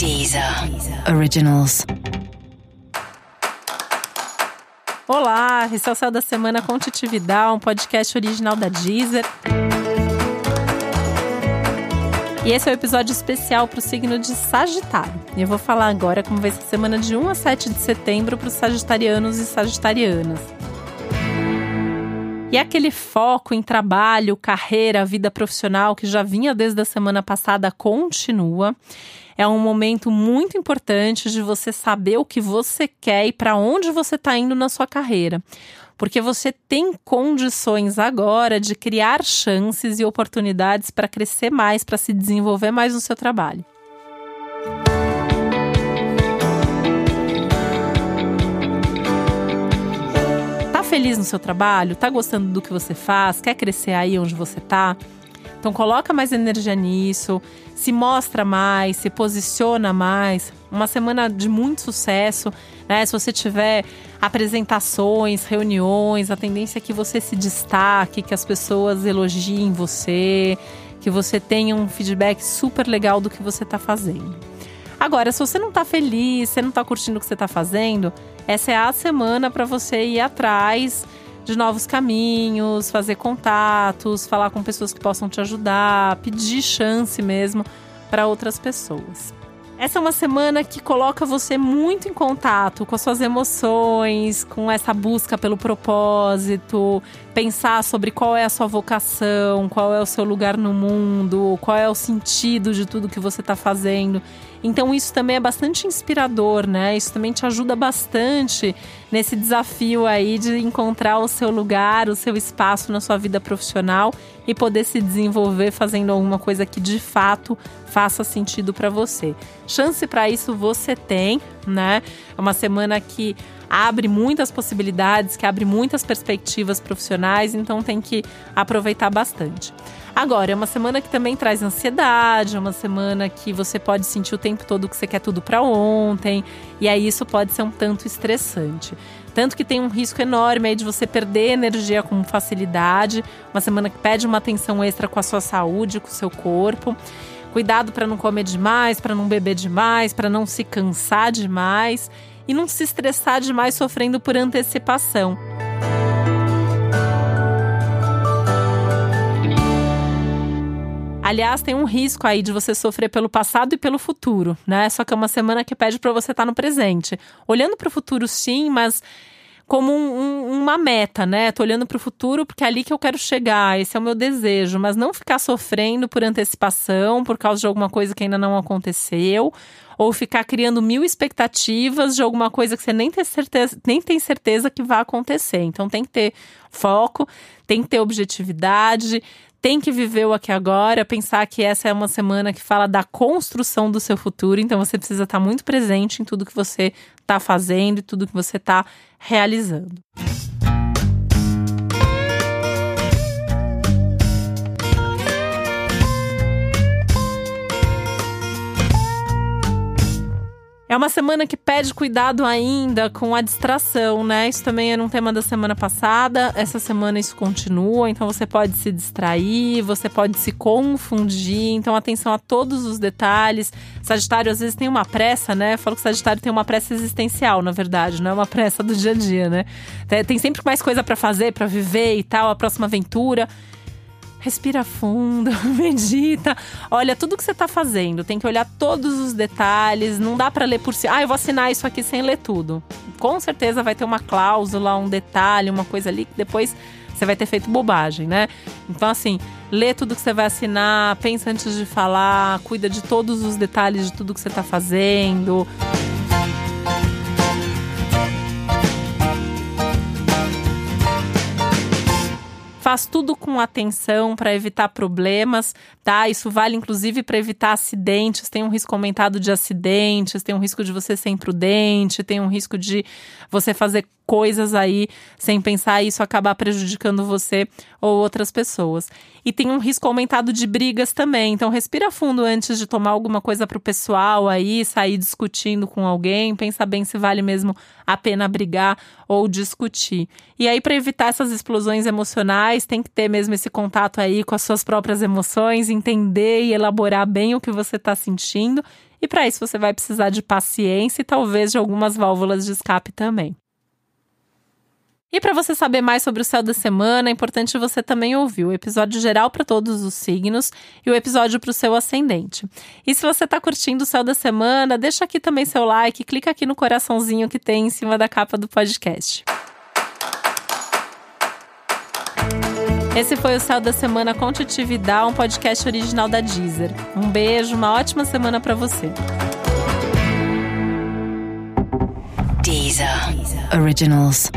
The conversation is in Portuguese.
Deezer Originals. Olá, esse é o Céu da Semana com Titividade, um podcast original da Deezer. E esse é o um episódio especial para o signo de Sagitário. E eu vou falar agora como vai ser a semana de 1 a 7 de setembro para os sagitarianos e sagitarianas. E aquele foco em trabalho, carreira, vida profissional que já vinha desde a semana passada continua. É um momento muito importante de você saber o que você quer e para onde você está indo na sua carreira. Porque você tem condições agora de criar chances e oportunidades para crescer mais, para se desenvolver mais no seu trabalho. Feliz no seu trabalho? Tá gostando do que você faz? Quer crescer aí onde você tá? Então coloca mais energia nisso, se mostra mais, se posiciona mais. Uma semana de muito sucesso, né? Se você tiver apresentações, reuniões, a tendência é que você se destaque, que as pessoas elogiem você, que você tenha um feedback super legal do que você está fazendo. Agora, se você não está feliz, você não está curtindo o que você está fazendo, essa é a semana para você ir atrás de novos caminhos, fazer contatos, falar com pessoas que possam te ajudar, pedir chance mesmo para outras pessoas. Essa é uma semana que coloca você muito em contato com as suas emoções, com essa busca pelo propósito, pensar sobre qual é a sua vocação, qual é o seu lugar no mundo, qual é o sentido de tudo que você está fazendo. Então isso também é bastante inspirador, né? Isso também te ajuda bastante nesse desafio aí de encontrar o seu lugar, o seu espaço na sua vida profissional e poder se desenvolver fazendo alguma coisa que de fato faça sentido para você. Chance para isso você tem, né? É uma semana que abre muitas possibilidades, que abre muitas perspectivas profissionais, então tem que aproveitar bastante. Agora, é uma semana que também traz ansiedade, é uma semana que você pode sentir o tempo todo que você quer tudo para ontem, e aí isso pode ser um tanto estressante. Tanto que tem um risco enorme aí de você perder energia com facilidade, uma semana que pede uma atenção extra com a sua saúde, com o seu corpo. Cuidado para não comer demais, para não beber demais, para não se cansar demais e não se estressar demais sofrendo por antecipação. Aliás, tem um risco aí de você sofrer pelo passado e pelo futuro, né? Só que é uma semana que pede para você estar tá no presente. Olhando para o futuro, sim, mas como um, um, uma meta, né? Tô olhando para o futuro porque é ali que eu quero chegar, esse é o meu desejo, mas não ficar sofrendo por antecipação, por causa de alguma coisa que ainda não aconteceu, ou ficar criando mil expectativas de alguma coisa que você nem tem certeza, nem tem certeza que vai acontecer. Então tem que ter foco, tem que ter objetividade, tem que viver o aqui agora, pensar que essa é uma semana que fala da construção do seu futuro, então você precisa estar muito presente em tudo que você está fazendo e tudo que você está realizando. É uma semana que pede cuidado ainda com a distração, né? Isso também era um tema da semana passada. Essa semana isso continua, então você pode se distrair, você pode se confundir. Então, atenção a todos os detalhes. Sagitário às vezes tem uma pressa, né? Eu falo que Sagitário tem uma pressa existencial, na verdade, não é uma pressa do dia a dia, né? Tem sempre mais coisa para fazer, para viver e tal, a próxima aventura respira fundo, medita, olha tudo que você está fazendo, tem que olhar todos os detalhes, não dá para ler por si. Ah, eu vou assinar isso aqui sem ler tudo. Com certeza vai ter uma cláusula, um detalhe, uma coisa ali que depois você vai ter feito bobagem, né? Então assim, lê tudo que você vai assinar, pensa antes de falar, cuida de todos os detalhes de tudo que você está fazendo. Faz tudo com atenção para evitar problemas, tá? Isso vale inclusive para evitar acidentes. Tem um risco aumentado de acidentes, tem um risco de você ser imprudente, tem um risco de você fazer coisas aí sem pensar e isso acabar prejudicando você ou outras pessoas. E tem um risco aumentado de brigas também. Então respira fundo antes de tomar alguma coisa pro pessoal aí, sair discutindo com alguém, pensa bem se vale mesmo a pena brigar ou discutir. E aí para evitar essas explosões emocionais, tem que ter mesmo esse contato aí com as suas próprias emoções, entender e elaborar bem o que você está sentindo E para isso você vai precisar de paciência e talvez de algumas válvulas de escape também. E para você saber mais sobre o céu da semana, é importante você também ouvir o episódio geral para todos os signos e o episódio para o seu ascendente. E se você está curtindo o céu da semana, deixa aqui também seu like, clica aqui no coraçãozinho que tem em cima da capa do podcast. Esse foi o Céu da Semana com Titividade, um podcast original da Deezer. Um beijo, uma ótima semana para você. Deezer. Originals.